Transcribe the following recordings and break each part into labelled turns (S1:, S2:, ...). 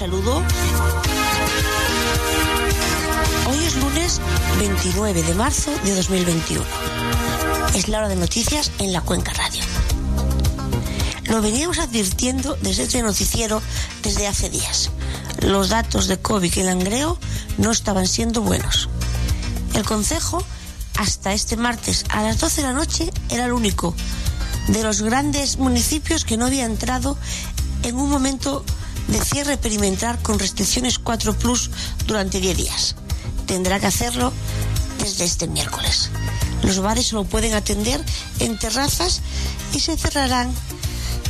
S1: saludo. Hoy es lunes 29 de marzo de 2021. Es la hora de noticias en la Cuenca Radio. Lo veníamos advirtiendo desde este noticiero desde hace días. Los datos de COVID en Langreo no estaban siendo buenos. El Consejo, hasta este martes a las 12 de la noche, era el único de los grandes municipios que no había entrado en un momento de cierre perimetral con restricciones 4 Plus durante 10 días. Tendrá que hacerlo desde este miércoles. Los bares solo pueden atender en terrazas y se cerrarán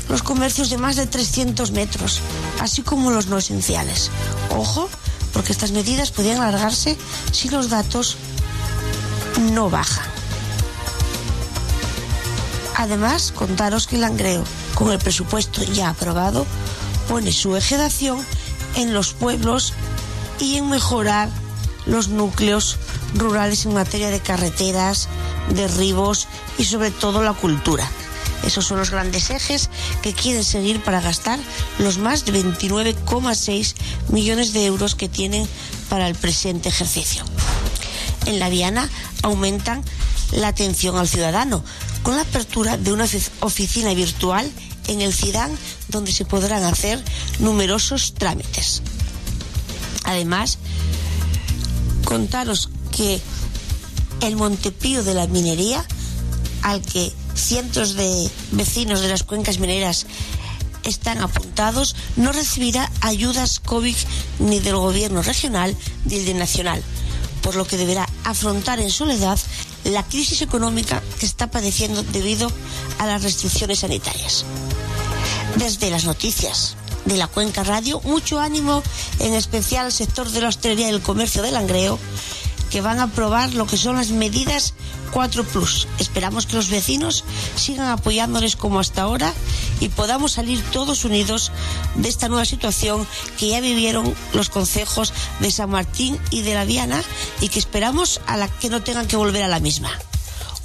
S1: los comercios de más de 300 metros, así como los no esenciales. Ojo, porque estas medidas podrían alargarse si los datos no bajan. Además, contaros que Langreo, con el presupuesto ya aprobado, pone su acción en los pueblos y en mejorar los núcleos rurales en materia de carreteras, derribos y sobre todo la cultura. Esos son los grandes ejes que quieren seguir para gastar los más de 29,6 millones de euros que tienen para el presente ejercicio. En la Viana aumentan la atención al ciudadano con la apertura de una oficina virtual en el CIDAN donde se podrán hacer numerosos trámites. Además, contaros que el Montepío de la Minería, al que cientos de vecinos de las cuencas mineras están apuntados, no recibirá ayudas COVID ni del gobierno regional ni del nacional, por lo que deberá afrontar en soledad la crisis económica que está padeciendo debido a las restricciones sanitarias. Desde las noticias de la Cuenca Radio, mucho ánimo en especial al sector de la hostelería y el comercio del Langreo, que van a aprobar lo que son las medidas 4 Plus. Esperamos que los vecinos sigan apoyándoles como hasta ahora y podamos salir todos unidos de esta nueva situación que ya vivieron los concejos de San Martín y de la Viana y que esperamos a la que no tengan que volver a la misma.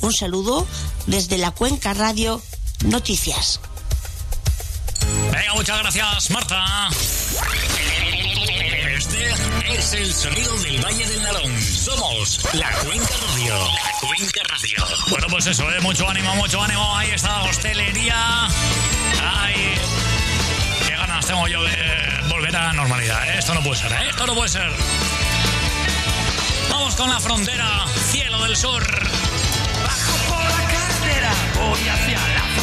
S1: Un saludo desde la Cuenca Radio Noticias.
S2: Muchas gracias, Marta. Este es el sonido del Valle del Nalón. Somos la Cuenca Radio. La Cuenca Radio. Bueno, pues eso, ¿eh? mucho ánimo, mucho ánimo. Ahí está la hostelería. Ay, qué ganas tengo yo de volver a la normalidad. ¿eh? Esto no puede ser, ¿eh? esto no puede ser. Vamos con la frontera, cielo del sur.
S3: Bajo por la carretera, voy hacia la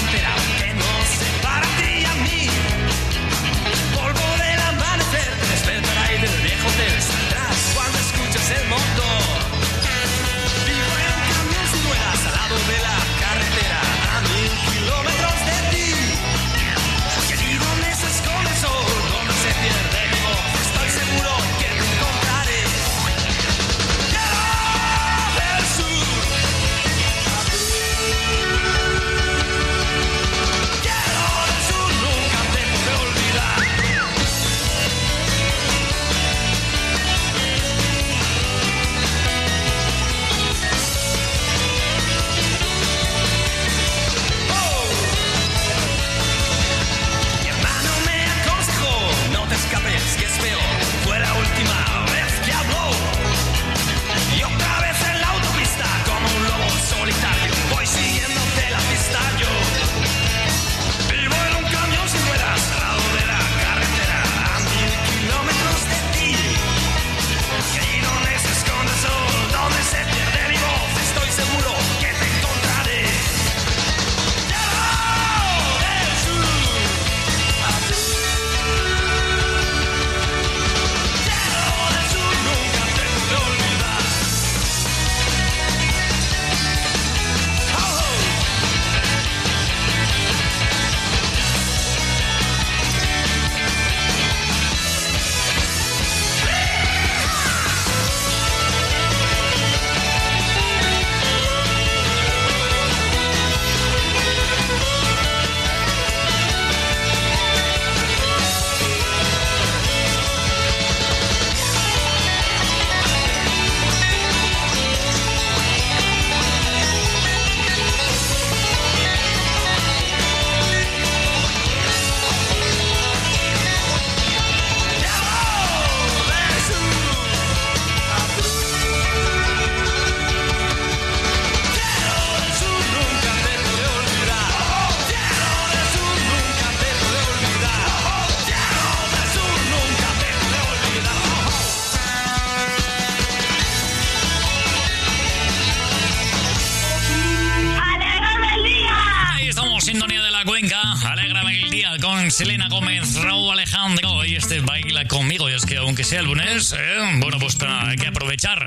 S2: aunque sea el lunes, ¿eh? bueno, pues hay que aprovechar.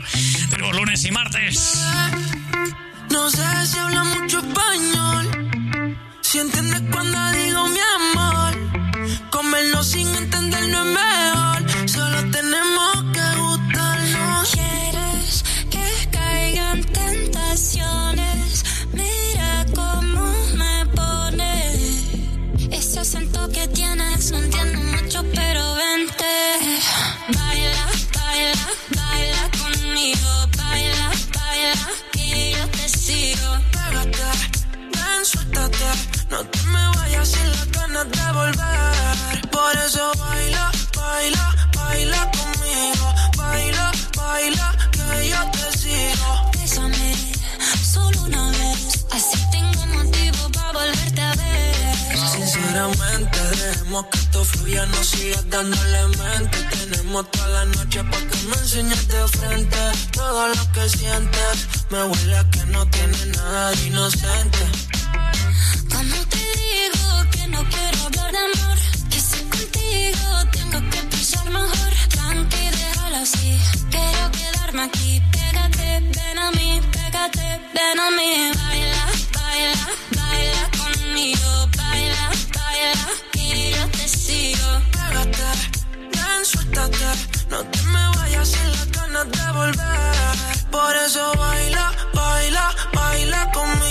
S2: Tenemos lunes y martes.
S4: No sé si habla mucho español. Fluya, no sigas dándole mente. Tenemos toda la noche para que me enseñes de frente todo lo que sientes. Me huele que no tiene nada de inocente.
S5: Como te digo que no quiero hablar de amor, que si contigo tengo que pensar mejor. Tranqui, déjalo así. Quiero quedarme aquí. Pégate, ven a mí, pégate, ven a mí. Baila, baila, baila conmigo. Baila, baila, sigo.
S4: Pégate, ven, suéltate. No te me vayas sin las ganas de volver. Por eso baila, baila, baila conmigo.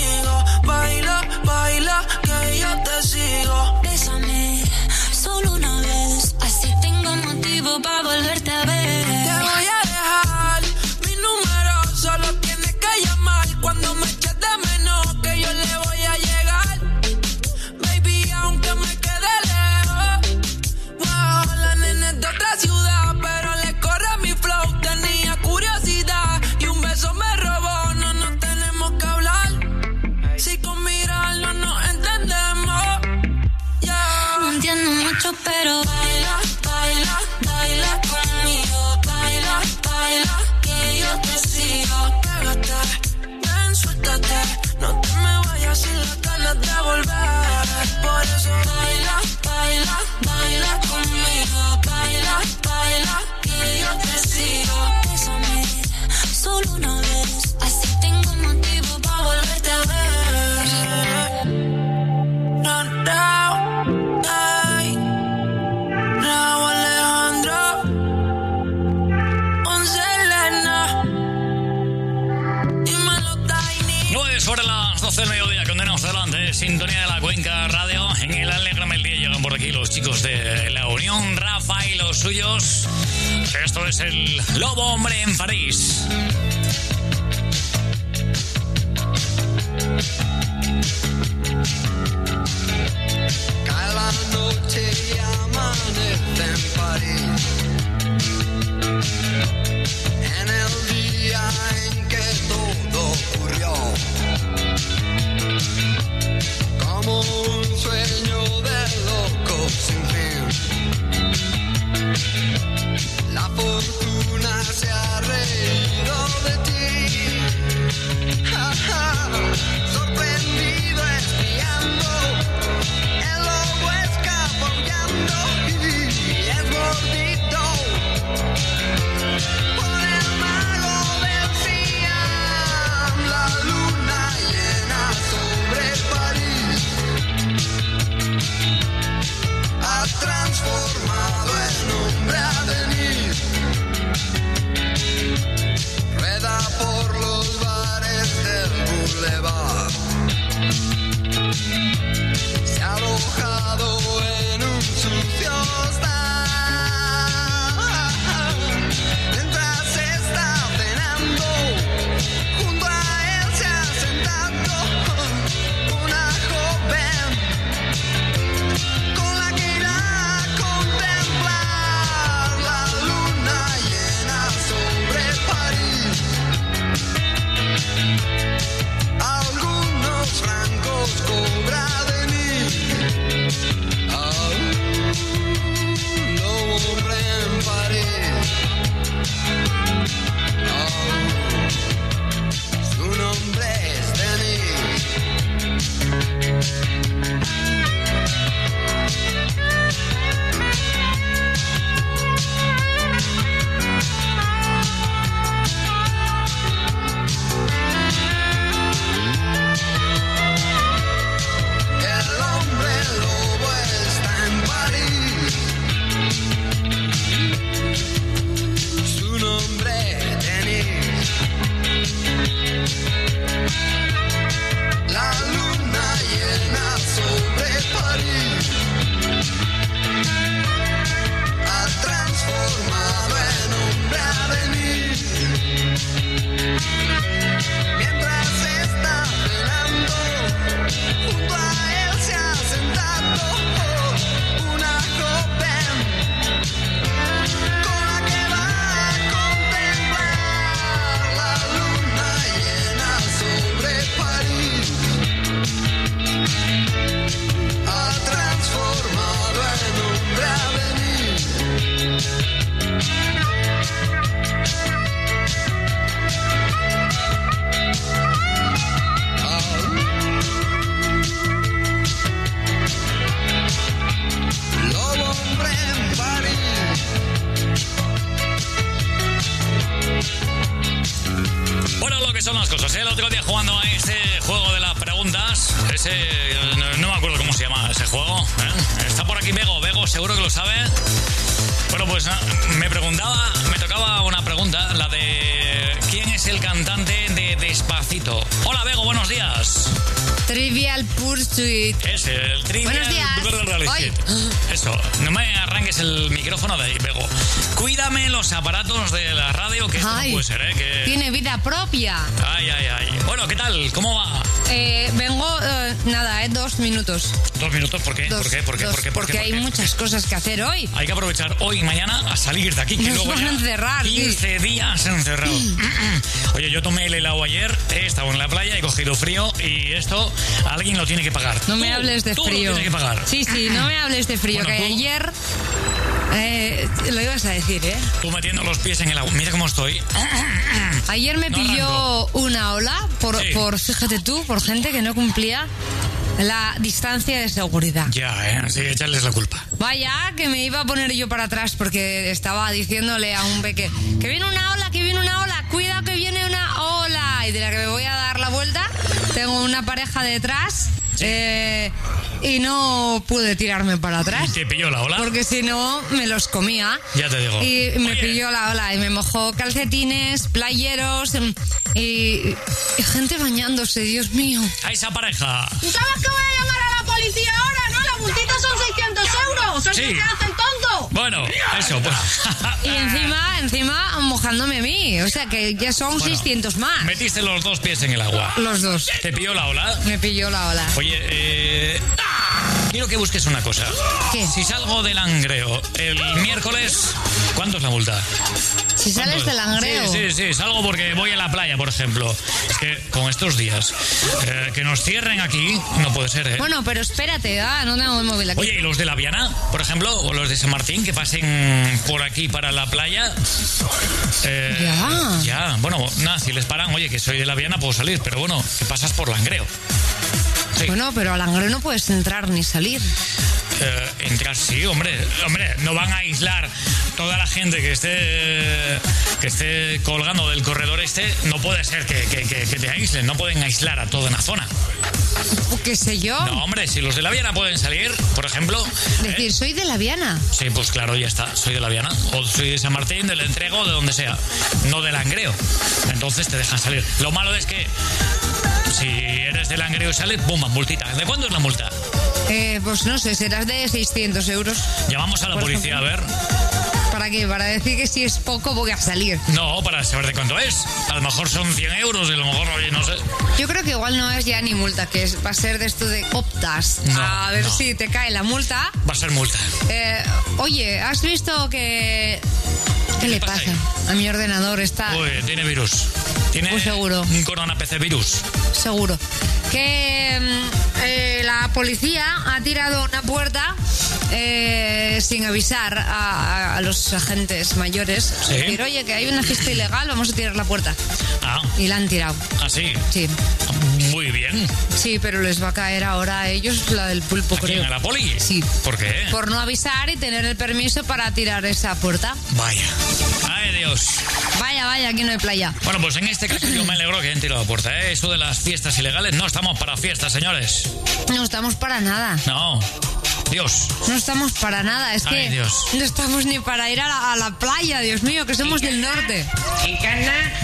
S2: 12 del mediodía, condenamos adelante, sintonía de la Cuenca Radio. En el Alegrame el Día llegan por aquí los chicos de la Unión, Rafa y los suyos. Esto es el Lobo Hombre en París.
S6: Cae la noche amanece en París. La fortuna Bye. Es el
S7: trivial Buenos días. Hoy.
S2: Eso, no me arranques el micrófono de ahí, Bego. Cuídame los aparatos de la radio, que esto
S7: Ay,
S2: no puede ser, ¿eh? Que...
S7: Tiene vida propia.
S2: Ay, ay, ay. Bueno, ¿qué tal? ¿Cómo va?
S7: Eh, vengo, eh, nada, eh, dos minutos.
S2: Dos minutos, ¿por qué?
S7: Dos,
S2: ¿Por qué? ¿Por qué?
S7: dos,
S2: ¿Por qué? ¿Por
S7: porque
S2: qué?
S7: hay
S2: ¿Por qué?
S7: muchas cosas que hacer hoy.
S2: Hay que aprovechar hoy y mañana a salir de aquí. Que
S7: Nos
S2: luego
S7: van a encerrar, sí.
S2: 15 días encerrados. Oye, yo tomé el helado ayer, he estado en la playa, he cogido frío y esto alguien lo tiene que pagar.
S7: No me
S2: Tú,
S7: hables de
S2: tú
S7: frío.
S2: Lo tienes que pagar.
S7: Sí, sí, no me hables de frío,
S2: Bueno,
S7: que
S2: tú-
S7: ayer... eh, lo ibas a decir, ¿eh?
S2: Tú metiendo los pies en el agua. Mira cómo estoy.
S7: Ayer me
S2: No
S7: pilló una ola por,
S2: Sí.
S7: por, fíjate tú, por gente que no cumplía la distancia de seguridad.
S2: Ya, ¿eh? Así que echarles la culpa.
S7: Vaya, que me iba a poner yo para atrás porque estaba diciéndole a un peque que viene una ola, que viene una ola, cuidado que viene una ola. Y de la que me voy a dar la vuelta, tengo una pareja detrás eh, y no pude tirarme para atrás.
S2: ¿Te pilló la ola?
S7: Porque si no, me los comía.
S2: Ya te digo.
S7: Y me
S2: Oye.
S7: pilló la ola y me mojó calcetines, playeros em, y, y gente bañándose, Dios mío.
S2: A esa pareja.
S8: ¿Tú sabes que voy a llamar a la policía ahora, no? La multita son 600 euros. ¿Sabes
S2: Sí.
S8: el tonto?
S2: Bueno, eso. Pues.
S7: Y encima, encima mojándome a mí. O sea que ya son
S2: Bueno,
S7: 600 más.
S2: Metiste los dos pies en el agua.
S7: Los dos.
S2: ¿Te pilló la ola?
S7: Me pilló la ola.
S2: Oye, eh, quiero que busques una cosa.
S7: ¿Qué?
S2: Si salgo del Langreo el miércoles, ¿cuánto es la multa?
S7: Si
S2: ¿Cuánto
S7: sales
S2: es?
S7: del langreo.
S2: Sí, sí, sí, salgo porque voy a la playa, por ejemplo. Es que con estos días, eh, que nos cierren aquí, no puede ser, ¿eh?
S7: Bueno, pero espérate, ah, no tengo el móvil aquí.
S2: Oye, ¿y los de la Viana, por ejemplo, o los de San Martín, que pasen por aquí para la playa? Eh,
S7: Ya.
S2: Ya, bueno, nada, si les paran, oye, que soy de la Viana, puedo salir, pero bueno, que pasas por Langreo. Sí.
S7: Bueno, pero al langreo no puedes entrar ni salir.
S2: Eh, entrar sí, hombre, hombre, no van a aislar toda la gente que esté que esté colgando del corredor este, no puede ser que, que- que- que te aíslen, no pueden aislar a toda una zona.
S7: O qué sé yo.
S2: No, hombre, si los de la Viana pueden salir, por ejemplo, ¿eh?
S7: Decir, soy de la Viana.
S2: Sí, pues claro, ya está. Soy de la Viana. O soy de San Martín, del Entrego, de donde sea. No del Langreo. Entonces te dejan salir. Lo malo es que si eres del Langreo y sales, ¡pumba! Multita. ¿De cuándo es la multa?
S7: Eh, pues no sé, de 600 euros.
S2: Llamamos a la policía a ver.
S7: ¿Para qué? Para decir que si es poco voy a salir.
S2: No, para saber de cuánto es. A lo mejor son 100 euros y a lo mejor, oye, no sé.
S7: Yo creo que igual no es ya ni multa, que es, va a ser de esto de optas.
S2: No,
S7: a ver
S2: no.
S7: si te cae la multa.
S2: Va a ser multa.
S7: Eh, oye, ¿has visto que... ¿Qué le
S2: pasa
S7: pasa? A mi ordenador está
S2: Uy, tiene virus. Tiene
S7: Pues seguro.
S2: un corona PC virus.
S7: seguro. Que mm, eh, la policía ha tirado una puerta eh, sin avisar a, a los agentes mayores.
S2: Sí.
S7: Decir, oye, que hay una fiesta ilegal, vamos a tirar la puerta.
S2: Ah,
S7: Y la han tirado.
S2: así.
S7: Sí,
S2: Muy bien.
S7: sí, pero les va a caer ahora a ellos la del pulpo,
S2: ¿A quién?
S7: creo.
S2: ¿A la poli?
S7: Sí.
S2: ¿Por qué?
S7: Por no avisar y tener el permiso para tirar esa puerta.
S2: Vaya. Ay, Dios.
S7: Vaya, vaya, aquí no hay playa.
S2: Bueno, pues en este caso yo me alegro que hayan tirado la puerta. ¿eh? Eso de las fiestas ilegales, no estamos para fiestas, señores.
S7: No estamos para nada.
S2: No. Dios.
S7: No estamos para nada. Es que
S2: Ay, Dios.
S7: no estamos ni para ir a la, a la playa, Dios mío, que somos del norte.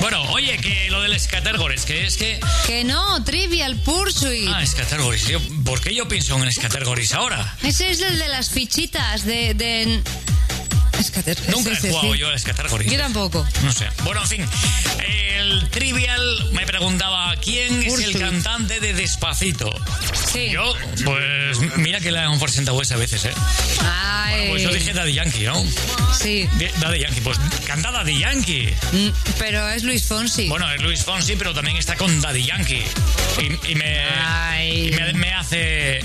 S2: Bueno, oye, que lo del Scattergories, que es que...
S7: Que no, Trivial Pursuit.
S2: Ah, Scattergories. Yo- ¿Por qué yo pienso en Scattergories ahora?
S7: Ese es el de las fichitas de... de... Escater-
S2: Nunca he jugado
S7: sí.
S2: yo al Scattergories.
S7: Yo tampoco.
S2: No sé. Bueno, en fin. El Trivial me preguntaba quién es el cantante de Despacito.
S7: Sí.
S2: Yo, pues mira que la han presentado esa a veces, ¿eh?
S7: Ay,
S2: Pues yo dije Daddy Yankee, ¿no?
S7: sí.
S2: Daddy Yankee, pues canta Daddy Yankee.
S7: Mm, Pero es Luis Fonsi.
S2: Bueno, es Luis Fonsi, pero también está con Daddy Yankee. Y, y me,
S7: Ay.
S2: y me, me hace...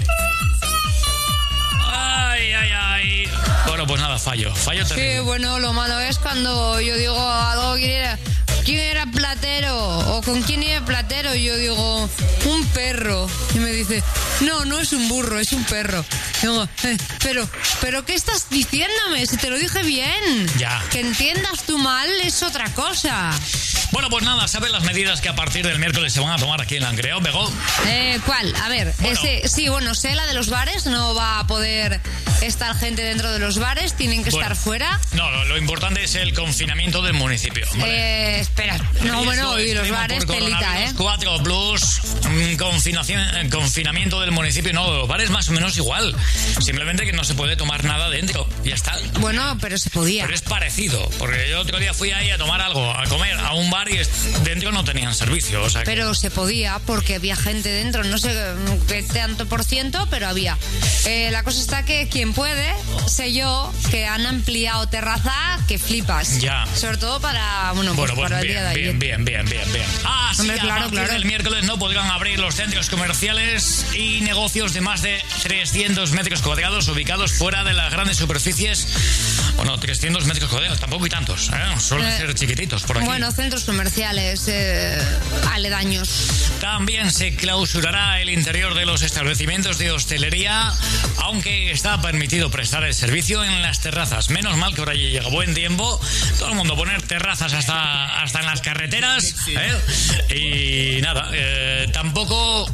S2: Ay, ay, ay. Bueno, pues nada, fallo. Fallo
S7: Sí, bueno, lo malo es cuando yo digo algo, ¿quién era? ¿Quién era platero? ¿O con quién iba platero? Yo digo, un perro. Y me dice, no, no es un burro, es un perro. Y digo, "Eh, pero, pero ¿qué estás diciéndome? Si te lo dije bien.
S2: Ya.
S7: Que entiendas tú mal es otra cosa.
S2: Bueno, pues nada, ¿sabes las medidas que a partir del miércoles se van a tomar aquí en Langreo, Bego?
S7: Eh, ¿Cuál? A ver,
S2: Bueno.
S7: ese, sí, bueno, sé la de los bares, no va a poder estar gente dentro de los bares, tienen que
S2: Bueno.
S7: estar fuera.
S2: No, lo, lo importante es el confinamiento del municipio. ¿vale?
S7: Eh, espera, no, bueno, y los bares, telita, ¿eh?
S2: 4 plus, mm, confinación, eh, confinamiento del municipio. No, los bares más o menos igual. Simplemente que no se puede tomar nada dentro. Ya está.
S7: Bueno, pero se podía.
S2: Pero es parecido, porque yo otro día fui ahí a tomar algo, a comer, a un bar y es- dentro no tenían servicio. O sea, que-
S7: Pero se podía porque había gente dentro, no sé qué tanto por ciento, pero había. Eh, la cosa está que quien puede, sé yo, que han ampliado terraza que flipas.
S2: Ya.
S7: Sobre todo para, bueno, pues
S2: Bueno, pues
S7: para el día de
S2: bien,
S7: ayer.
S2: bien, bien, bien, bien, bien. Ah, sí,
S7: Hombre, claro, claro.
S2: del miércoles no podrán abrir los centros comerciales y negocios de más de 300 metros cuadrados ubicados fuera de las grandes superficies. Bueno, 300 metros cuadrados, tampoco hay tantos, ¿eh? Suelen
S7: Eh,
S2: ser chiquititos por aquí.
S7: Bueno, centros comerciales eh, aledaños.
S2: También se clausurará el interior de los establecimientos de hostelería, aunque está permitido prestar el servicio en las terrazas. Menos mal que ahora ya llega buen tiempo. Todo el mundo poner terrazas hasta, hasta en las carreteras. ¿eh? Y nada, eh, tampoco,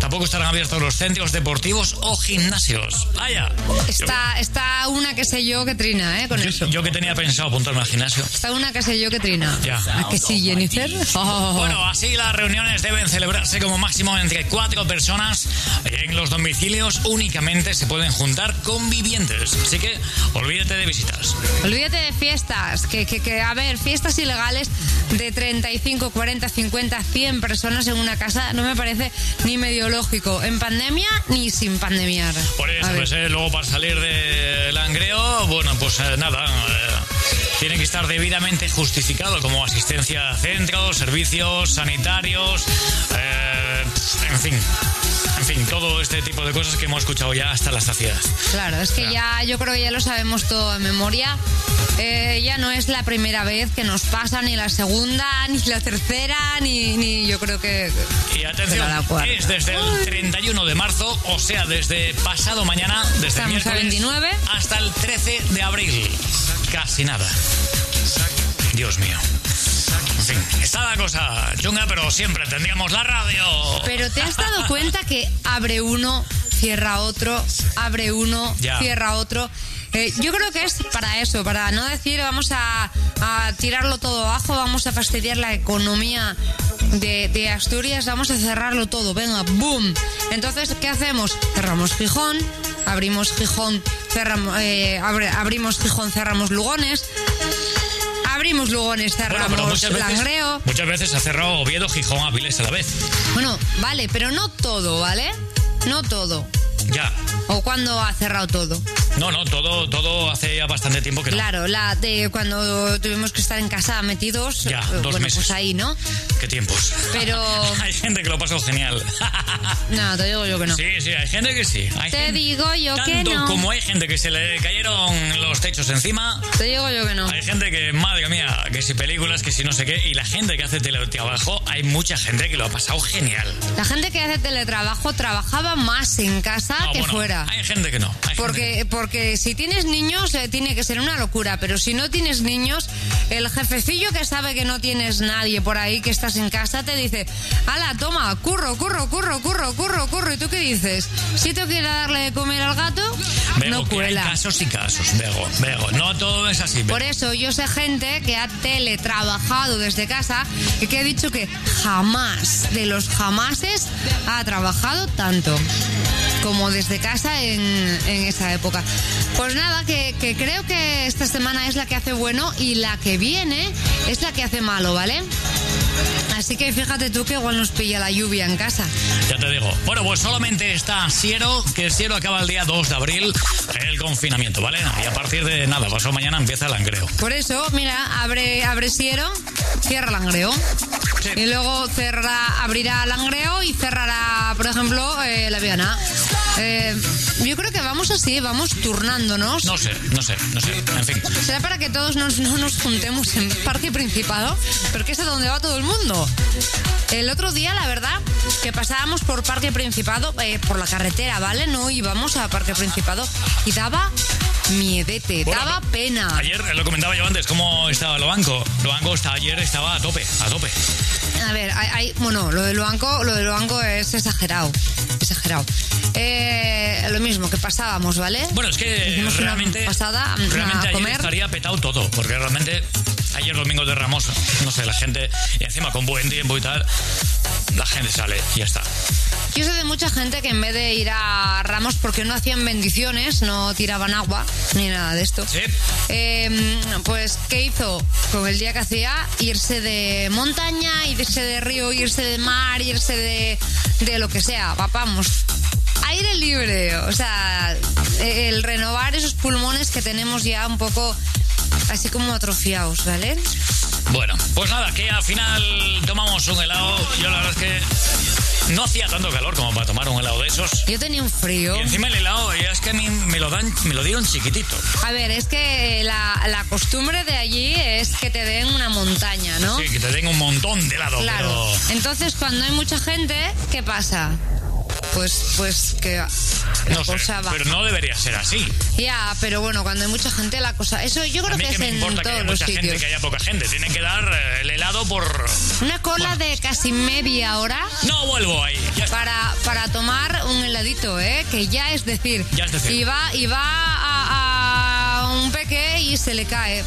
S2: tampoco estarán abiertos los centros deportivos o gimnasios. Vaya.
S7: Está, está una que sé yo que trina, ¿eh? Con
S2: Yo,
S7: eso.
S2: yo que tenía pensado apuntarme al gimnasio.
S7: Está una que sé yo que trina.
S2: Ya.
S7: ¿A que sí, Jennifer? Oh.
S2: Bueno, así las reuniones deben celebrarse como máximo entre cuatro personas. En los domicilios únicamente se pueden juntar convivientes. Así que olvídate de visitas.
S7: Olvídate de fiestas, que, que, que, a ver, fiestas ilegales de 35, 40, 50, 100 personas en una casa no me parece ni medio lógico, en pandemia ni sin pandemiar.
S2: Por eso, pues, eh, luego para salir de Langreo, bueno, pues eh, nada, eh, tiene que estar debidamente justificado como asistencia a centros, servicios sanitarios, eh, en fin, en fin, todo este tipo de cosas que hemos escuchado ya hasta la saciedad.
S7: Claro, es que ya yo creo que ya lo sabemos todo en memoria. Eh, ya no es la primera vez que nos pasa, ni la segunda, ni la tercera, ni, ni yo creo que...
S2: Y atención, es desde el 31 de marzo, o sea, desde pasado mañana, desde
S7: Estamos
S2: miércoles
S7: 29.
S2: hasta el 13 de abril. Casi nada. Dios mío. Fin, está la cosa chunga, pero siempre tendríamos la radio.
S7: Pero ¿te has dado cuenta que abre uno, cierra otro, abre uno,
S2: Ya.
S7: cierra otro? Eh, yo creo que es para eso, para no decir vamos a, a tirarlo todo abajo, vamos a fastidiar la economía de, de Asturias, vamos a cerrarlo todo, venga, boom. Entonces, ¿qué hacemos? Cerramos Gijón, abrimos Gijón, cerramos, eh, abre- abrimos Gijón, cerramos Lugones, abrimos Lugones,
S2: Bueno,
S7: cerramos
S2: pero muchas veces, muchas veces ha cerrado Oviedo, Gijón, Avilés a la vez.
S7: Bueno, vale, pero no todo, ¿vale? No todo.
S2: Ya.
S7: ¿O cuándo ha cerrado todo?
S2: No, no, todo, todo hace ya bastante tiempo que no.
S7: Claro, la de cuando tuvimos que estar en casa metidos.
S2: Ya,
S7: eh,
S2: dos
S7: bueno,
S2: meses.
S7: pues ahí, ¿no?
S2: Qué tiempos.
S7: Pero-
S2: hay gente que lo pasó genial.
S7: No, te digo yo que no.
S2: Sí, sí, hay gente que sí. Hay
S7: Te
S2: gente-
S7: digo yo que
S2: Tanto
S7: no.
S2: como hay gente que se le cayeron los techos encima,
S7: Te digo yo que no.
S2: hay gente que, madre mía, que si películas, que si no sé qué, y la gente que hace teletrabajo, hay mucha gente que lo ha pasado genial.
S7: La gente que hace teletrabajo trabajaba más en casa
S2: No,
S7: que
S2: bueno,
S7: fuera.
S2: Hay gente que no.
S7: Porque, porque si tienes niños eh, tiene que ser una locura, pero si no tienes niños, el jefecillo que sabe que no tienes nadie por ahí, que estás en casa, te dice, ala, toma, curro, curro, curro, curro, curro, curro. ¿Y tú qué dices? Si ir a darle de comer al gato,
S2: Bego,
S7: no
S2: que hay
S7: cuela.
S2: casos y casos, Bego, Bego. No todo es así. Bego.
S7: Por eso yo sé gente que ha teletrabajado desde casa y que ha dicho que jamás, de los jamases, ha trabajado tanto como desde casa en, en esa época. Pues nada, que, que creo que esta semana es la que hace bueno y la que viene es la que hace malo, ¿vale? Así que fíjate tú que igual nos pilla la lluvia en casa.
S2: Ya te digo. Bueno, pues solamente está Siero, que Siero acaba el día 2 de abril, el confinamiento, ¿vale? Y a partir de nada, pasado mañana empieza el langreo.
S7: Por eso, mira, abre, abre Siero, cierra Langreo.
S2: Sí.
S7: Y luego cerrará, abrirá Langreo y cerrará, por ejemplo, eh, la Viana. Eh, yo creo que vamos así, vamos turnándonos.
S2: No sé, no sé, no sé. En fin.
S7: Será para que todos nos, no nos juntemos en Parque Principado, porque es a donde va todo el mundo. El otro día, la verdad, que pasábamos por Parque Principado, eh, por la carretera, ¿vale? No íbamos a Parque Principado y daba miedete,
S2: Bueno,
S7: daba pena.
S2: Ayer eh, lo comentaba yo antes, cómo estaba lo banco. Lo banco está, ayer estaba a tope, a tope.
S7: A ver, hay, hay- bueno, lo del banco, lo del banco es exagerado, exagerado. Eh, lo mismo que pasábamos, ¿vale?
S2: Bueno, es que
S7: Hicimos una
S2: realmente,
S7: pasada
S2: realmente
S7: a
S2: ayer
S7: comer.
S2: estaría petado todo, porque realmente ayer domingo de Ramos, no sé, la gente, y encima con buen tiempo y tal, la gente sale y ya está.
S7: Yo sé de mucha gente que en vez de ir a Ramos porque no hacían bendiciones, no tiraban agua ni nada de esto.
S2: Sí.
S7: Eh, pues, ¿qué hizo con el día que hacía? Irse de montaña, irse de río, irse de mar, irse de, de lo que sea. Va- Vamos. Aire libre. O sea, el renovar esos pulmones que tenemos ya un poco así como atrofiados, ¿vale?
S2: Bueno, pues nada, que al final tomamos un helado. Yo la verdad es que no hacía tanto calor como para tomar un helado de esos.
S7: Yo tenía un frío.
S2: Y encima el helado, ya es que a mí me lo dan, me lo dieron chiquitito.
S7: A ver, es que la, la costumbre de allí es que te den una montaña, ¿no?
S2: Sí, que te den un montón de helado,
S7: Claro.
S2: pero.
S7: Entonces, cuando hay mucha gente, ¿qué pasa? Pues, pues que la
S2: No sé,
S7: cosa va.
S2: pero no debería ser así.
S7: Ya, pero bueno, cuando hay mucha gente, la cosa. Eso yo
S2: A
S7: creo
S2: mí
S7: que
S2: que
S7: es en
S2: que
S7: todos
S2: haya
S7: los
S2: mucha gente,
S7: sitios.
S2: que haya poca gente. Tienen que dar eh, el helado por...
S7: Una cola de casi media hora
S2: No vuelvo ahí. Ya
S7: para, para tomar un heladito, ¿eh? Que ya es decir.
S2: Ya es decir.
S7: Y va, y va a, a un peque y se le cae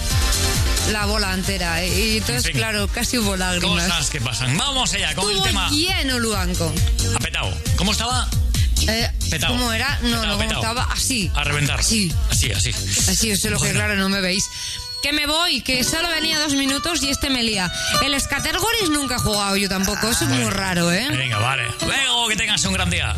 S7: la bola entera. ¿eh? Y entonces,
S2: En fin.
S7: claro, casi hubo lágrimas.
S2: Cosas que pasan. Vamos allá con el tema
S7: lleno Luanco.
S2: Apetado. ¿Cómo estaba?
S7: Eh,
S2: Petao.
S7: ¿Cómo era? No,
S2: Petao,
S7: no, ¿cómo
S2: petao.
S7: estaba? Así.
S2: A reventar.
S7: Así.
S2: Así, así.
S7: Así, eso es lo que
S2: Bueno.
S7: claro no me veis. Que me voy, que solo venía dos minutos y este me lía. El Scattergories nunca he jugado yo tampoco, eso es muy raro, ¿eh?
S2: Venga, vale. Luego que tengas un gran día.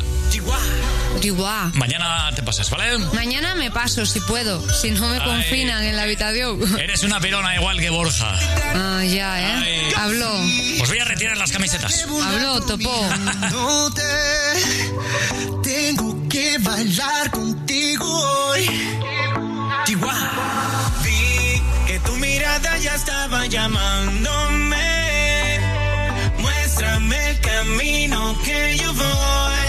S7: Igual.
S2: Mañana te pasas, ¿vale?
S7: Mañana me paso si puedo, si no me
S2: Ay.
S7: confinan en la habitación.
S2: Eres una pirona igual que Borja.
S7: Ah, ya, ¿eh?
S2: Ay.
S7: Habló,
S2: Os voy a retirar las camisetas.
S7: habló, topó.
S6: No te tengo que bailar contigo hoy.
S3: Vi que tu mirada ya estaba llamándome. Muéstrame el camino que yo voy.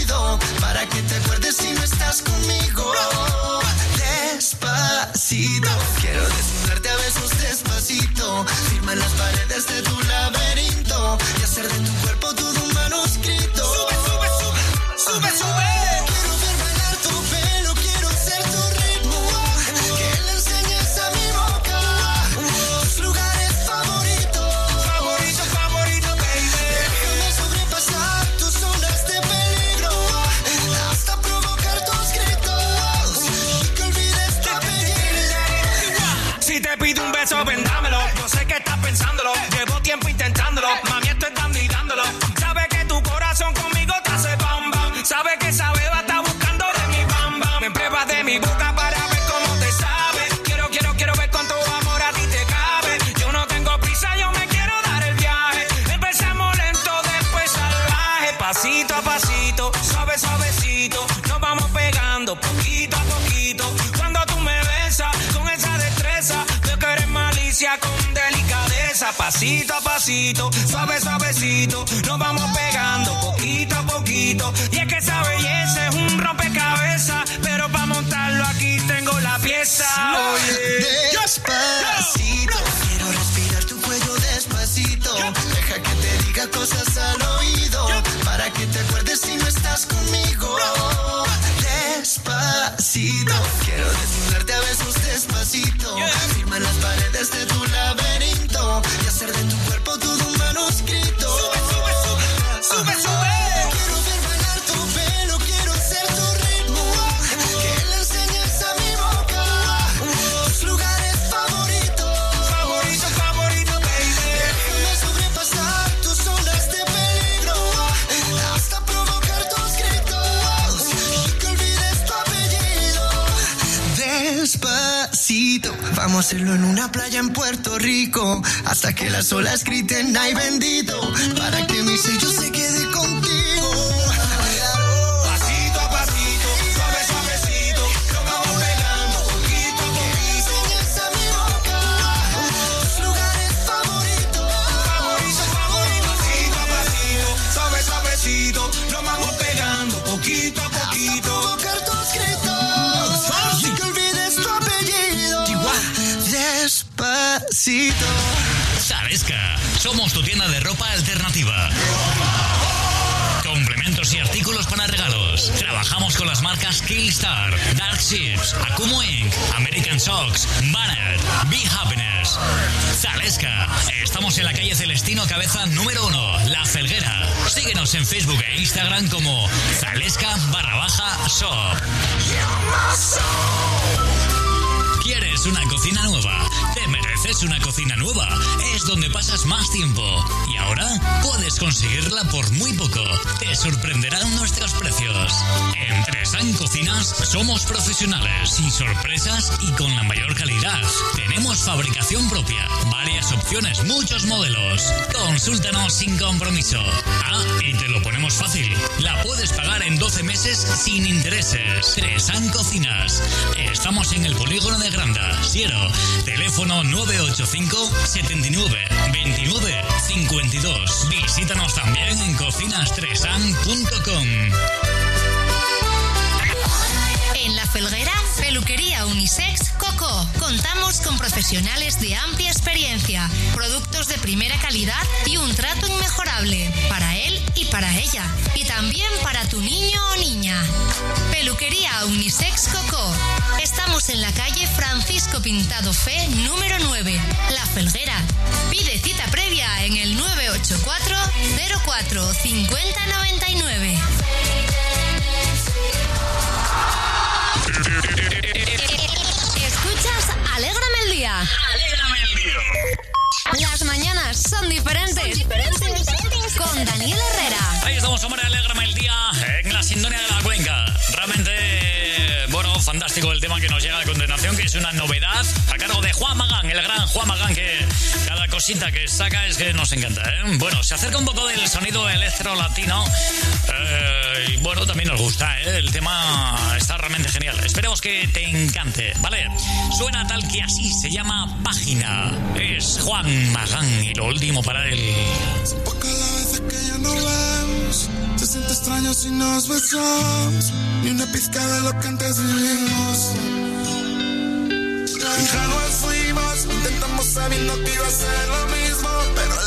S6: para que te acuerdes si no estás conmigo. Despacito, quiero desnudarte a besos despacito. Firma las paredes de tu laberinto en una playa en Puerto Rico. Hasta que las olas griten, ay bendito. Para que mi sello
S2: Zalesca, somos tu tienda de ropa alternativa. Complementos y artículos para regalos. Trabajamos con las marcas Killstar, Dark Ships, Akumo Inc., American Socks, Banner, Be Happiness. Zalesca, estamos en la calle Celestino Cabeza número 1, La Felguera. Síguenos en Facebook e Instagram como Zalesca barra baja shop. ¿Quieres una cocina nueva? Mereces una cocina nueva. Es donde pasas más tiempo. Y ahora puedes conseguirla por muy poco. Te sorprenderán nuestros precios. En Tresan Cocinas somos profesionales, sin sorpresas y con la mayor calidad. Tenemos fabricación propia, varias opciones, muchos modelos. Consúltanos sin compromiso. Ah, y te lo ponemos fácil. La puedes pagar en 12 meses sin intereses. Tresan Cocinas. Estamos en el polígono de Granda, Siero. Teléfono 985 79 29 52. Visítanos también en cocinastresan.com.
S9: peluquería unisex Coco. Contamos con profesionales de amplia experiencia, productos de primera calidad y un trato inmejorable para él y para ella. Y también para tu niño o niña. Peluquería unisex Coco. Estamos en la calle Francisco Pintado Fe, número 9, La Felguera. Pide cita previa en el 984 04 5099. Escuchas Alégrame el día.
S2: Alégrame el día.
S9: Las mañanas son diferentes. Con Daniel Herrera.
S2: Ahí estamos, hombre, alégrame el día en la sintonía de la cuenca. Realmente, fantástico el tema que nos llega a continuación, que es una novedad a cargo de Juan Magán, el gran Juan Magán, que cada cosita que saca es que nos encanta. ¿eh? Bueno, se acerca un poco del sonido electro latino eh, y bueno, también nos gusta. ¿eh? El tema está realmente genial. Esperemos que te encante, ¿vale? Suena tal que así se llama Página. Es Juan Magán y lo último para él.
S10: Veces que ya no vemos. Se siente extraño si nos besamos. Ni una pizca de lo que antes vivimos. Ingenuos fuimos, intentamos sabiendo que iba a ser lo mismo. Pero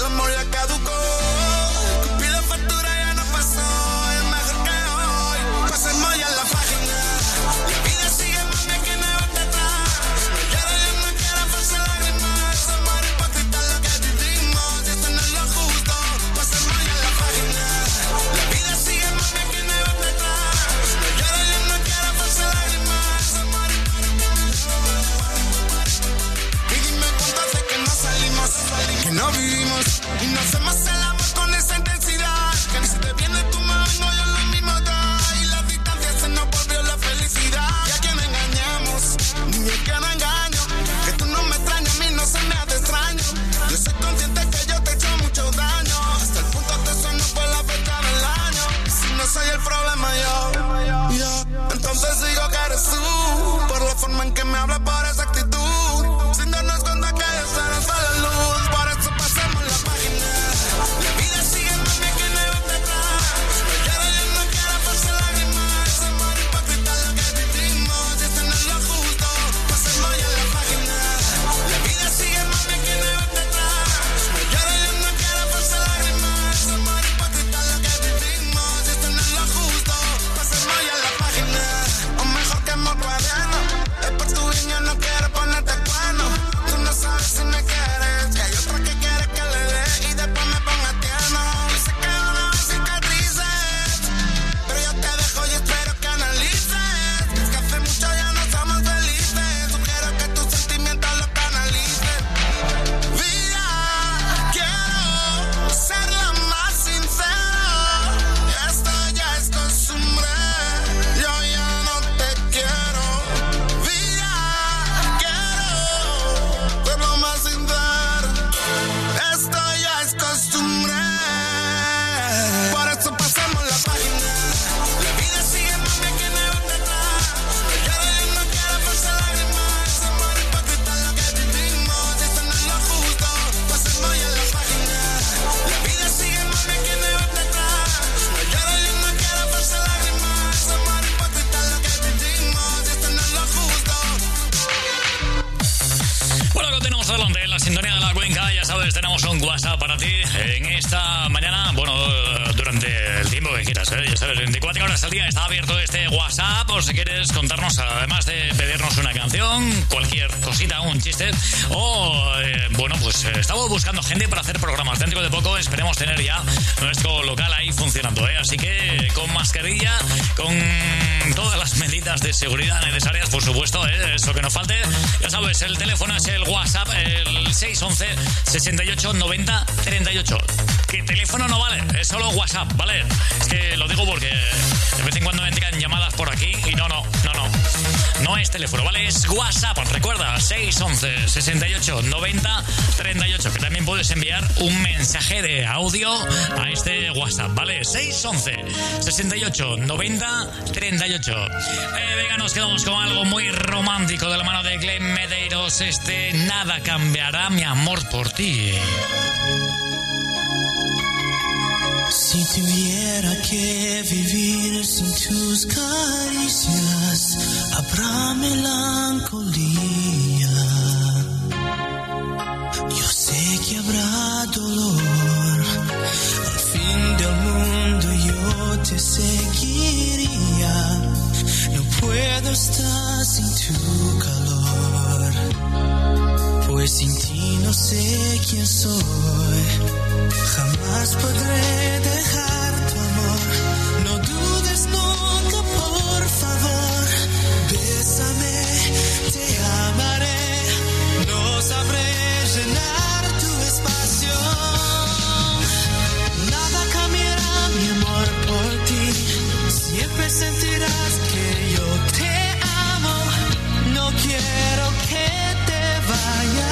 S2: seguridad necesarias, por supuesto, ¿eh? eso que nos falte, ya sabes, el teléfono es el WhatsApp, el 611 68 90 38. Teléfono no vale, es solo WhatsApp, ¿vale? Es que lo digo porque de vez en cuando entran llamadas por aquí y no, no, no, no. No es teléfono, ¿vale? Es WhatsApp, recuerda, 611 68 90 38. Que también puedes enviar un mensaje de audio a este WhatsApp, ¿vale? 611 68 90 38. Eh, venga, nos quedamos con algo muy romántico de la mano de Glenn Medeiros. Este Nada cambiará mi amor por ti.
S11: Si tuviera que vivir sin tus caricias, habrá melancolía. Yo sé que habrá dolor. Al fin del mundo yo te seguiría. No puedo estar sin tu calor. Pues sin ti no sé quién soy. Jamás podré dejar tu amor. No dudes nunca, por favor. Bésame, te amaré. No sabré llenar tu espacio. Nada cambiará mi amor por ti. Siempre sentirás que yo te amo. No quiero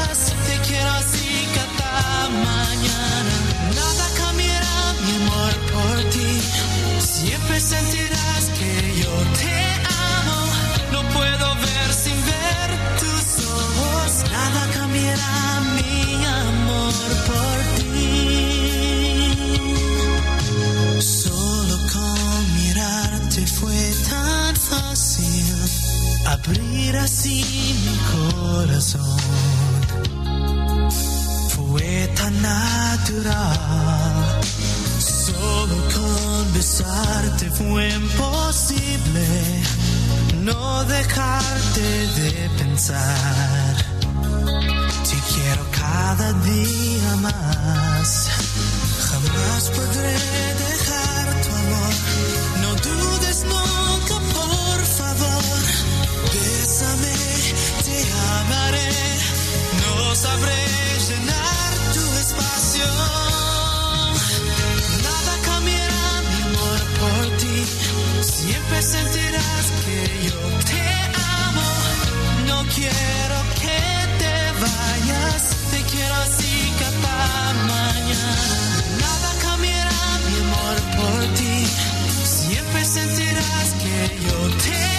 S11: Te quiero así cada mañana. Nada cambiará mi amor por ti. Siempre sentirás que yo te amo. No puedo ver sin ver tus ojos. Nada cambiará mi amor por ti. Solo con mirarte fue tan fácil abrir así mi corazón. Fue tan natural. Solo con besarte fue imposible no dejarte de pensar. Te quiero cada día más. Jamás podré dejar tu amor. No dudes nunca, por favor. Bésame, te amaré. Sabré llenar tu espacio. Nada cambiará mi amor por ti. Siempre sentirás que yo te amo. No quiero que te vayas. Te quiero así cada mañana. Nada cambiará mi amor por ti. Siempre sentirás que yo te amo.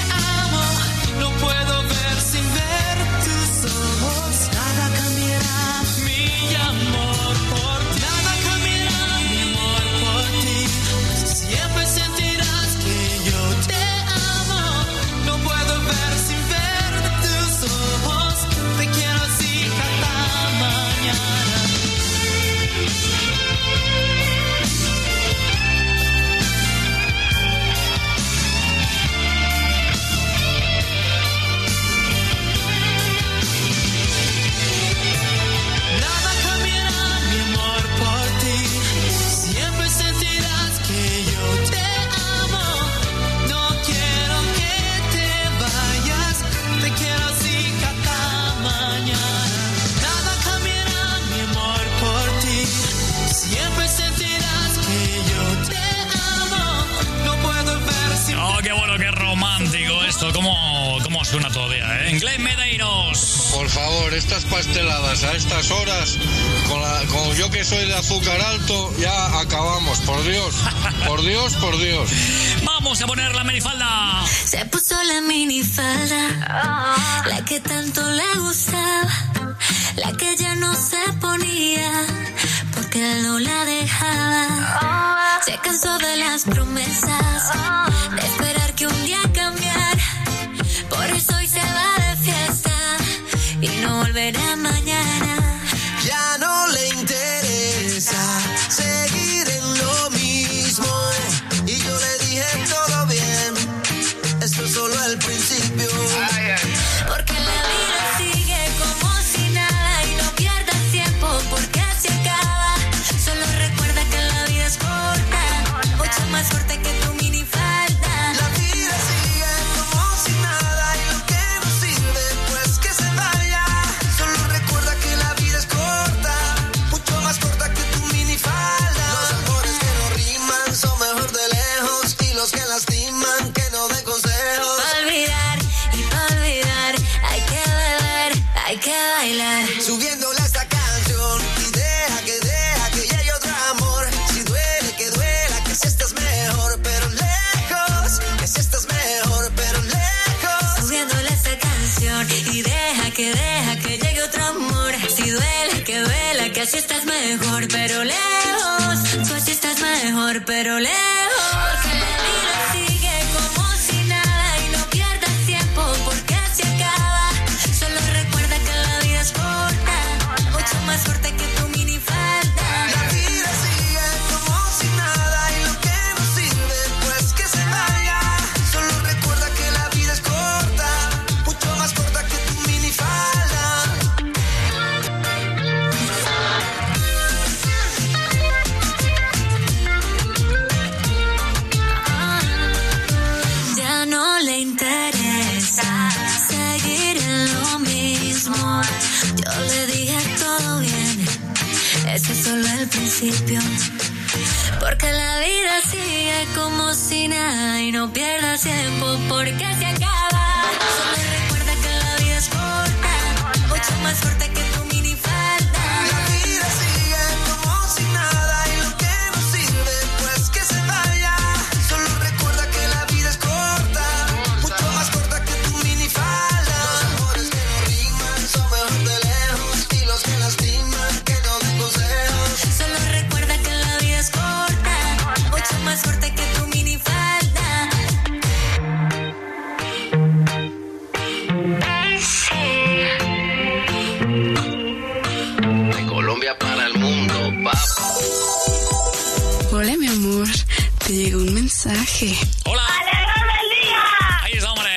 S2: ¿Cómo, cómo suena todavía, eh? En Glen Medeiros.
S12: Por favor, estas pasteladas a estas horas, con, la- con yo que soy de azúcar alto, ya acabamos. Por Dios, por Dios, por Dios.
S2: Vamos a poner la minifalda.
S5: Se puso la minifalda, la que tanto le gustaba, la que ya no se ponía, porque él no la dejaba. Se cansó de las promesas, de esperar que un día cambiara,
S13: mejor, pero lejos.
S5: Tú así estás mejor, pero lejos. Que la vida sigue como si nada y no pierdas tiempo porque se acaba. Solo recuerda que la vida es corta, mucho más corta
S13: no
S5: pierdas tiempo porque se acaba. Solo recuerda que la vida es corta, mucho más corta que
S14: mensaje.
S2: ¡Hola! Ahí está, hombre.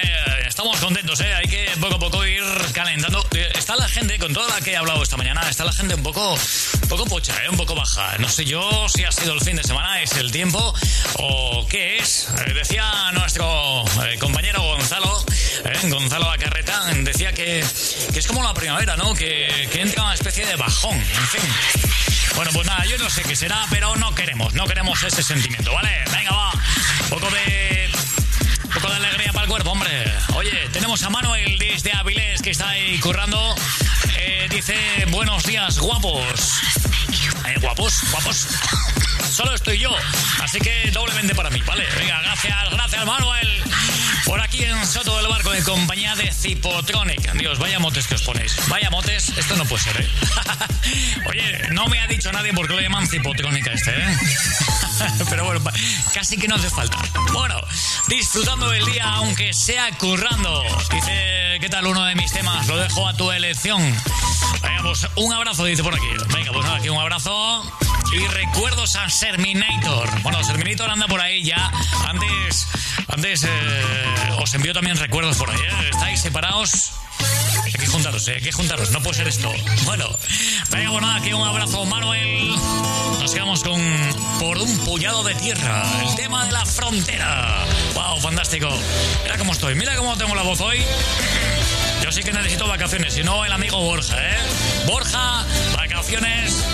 S2: Estamos contentos, ¿eh? Hay que poco a poco ir calentando. Eh, Está la gente, con toda la que he hablado esta mañana, está la gente un poco, un poco pocha, ¿eh? Un poco baja. No sé yo si ha sido el fin de semana, es el tiempo o qué es. Eh, decía nuestro eh, compañero Gonzalo, eh, Gonzalo Acarreta, decía que, que es como la primavera, ¿no? Que, que entra una especie de bajón, en fin. Bueno, pues nada, yo no sé qué será, pero no queremos, no queremos ese sentimiento, ¿vale? Venga, va. Un poco de un poco de alegría para el cuerpo, hombre. Oye, tenemos a Manuel desde Avilés que está ahí currando. Eh, dice, buenos días, guapos. Eh, guapos, guapos. Solo estoy yo, así que doblemente para mí, ¿vale? Venga, gracias, gracias, Manuel. Por aquí en Soto del Barco, en compañía de Cipotronic. Dios, vaya motes que os ponéis. Vaya motes, esto no puede ser, ¿eh? Oye, no me ha dicho nadie por qué lo llaman Cipotronic este, ¿eh? Pero bueno, casi que no hace falta. Bueno, disfrutando del día, aunque sea currando. Dice, ¿qué tal uno de mis temas? Lo dejo a tu elección. Venga, pues un abrazo, dice por aquí. Venga, pues nada, aquí un abrazo. Y recuerdos a Serminator. Bueno, Serminator anda por ahí ya. Antes, antes eh, os envío también recuerdos por ahí. ¿eh? ¿Estáis separados? Hay que juntaros, ¿eh? hay que juntaros, no puede ser esto. Bueno, venga, pues nada, aquí un abrazo, Manuel. Nos quedamos con Por un puñado de tierra, el tema de la frontera. ¡Wow! Fantástico. Mira cómo estoy, mira cómo tengo la voz hoy. Yo sí que necesito vacaciones, si no, el amigo Borja, ¿eh? Borja, vacaciones,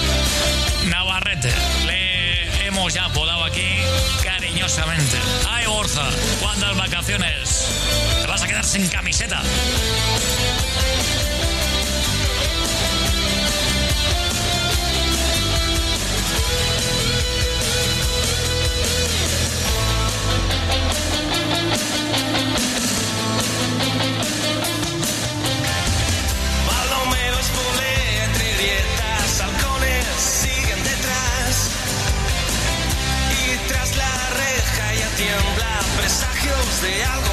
S2: Navarrete. Le hemos ya apodado aquí cariñosamente. ¡Ay, Borja! ¿Cuántas vacaciones? Te vas a quedar sin camiseta.
S3: De algo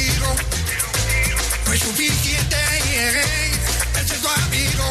S10: contigo. Fue suficiente, él
S4: es tu amigo.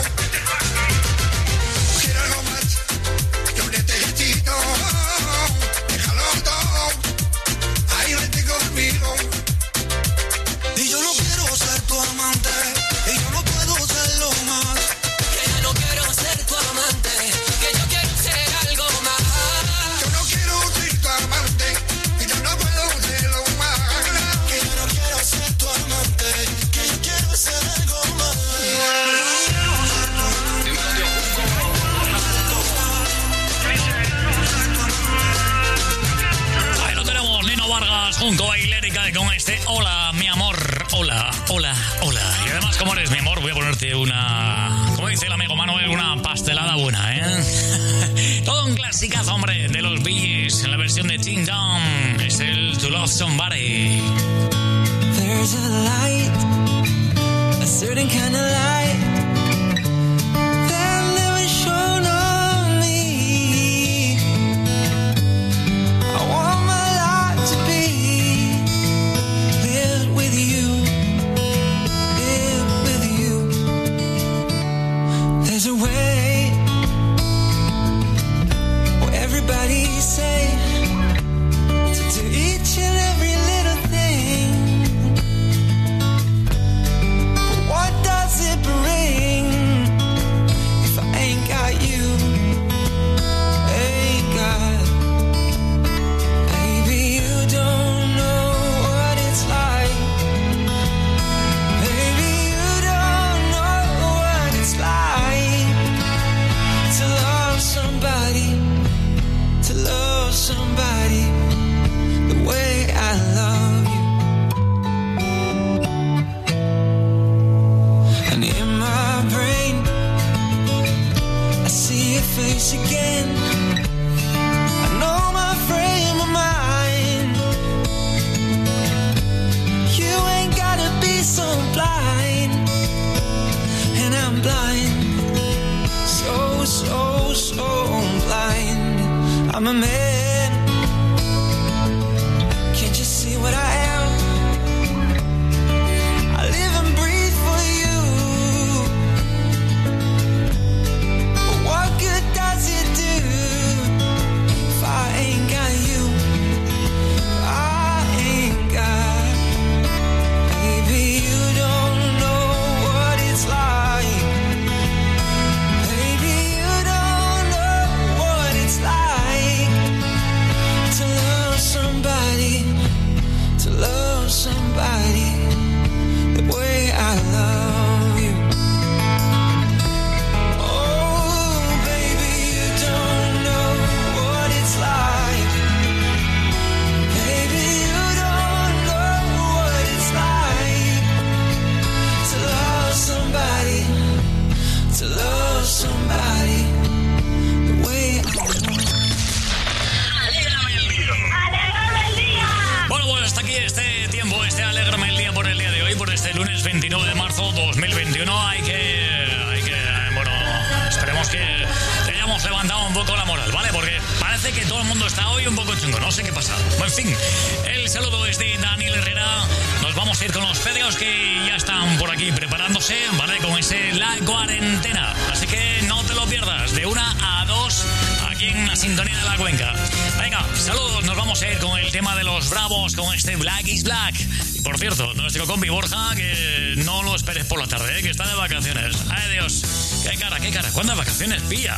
S2: vamos a ir con los fedeos que ya están por aquí preparándose, ¿vale? Con ese La Cuarentena. Así que no te lo pierdas, de una a dos aquí en la sintonía de la cuenca. Venga, saludos, nos vamos a ir con el tema de los bravos, con este Black is Black. Y por cierto, nuestro combi Borja, que no lo esperes por la tarde, ¿eh? que está de vacaciones. Adiós. Qué cara, qué cara. ¿Cuántas vacaciones pilla?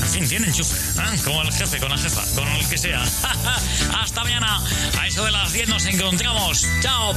S2: En fin, tiene enchufe. ¿eh? Como el jefe, con la jefa, con el que sea. Hasta mañana. A eso de las 10 nos encontramos. Chao.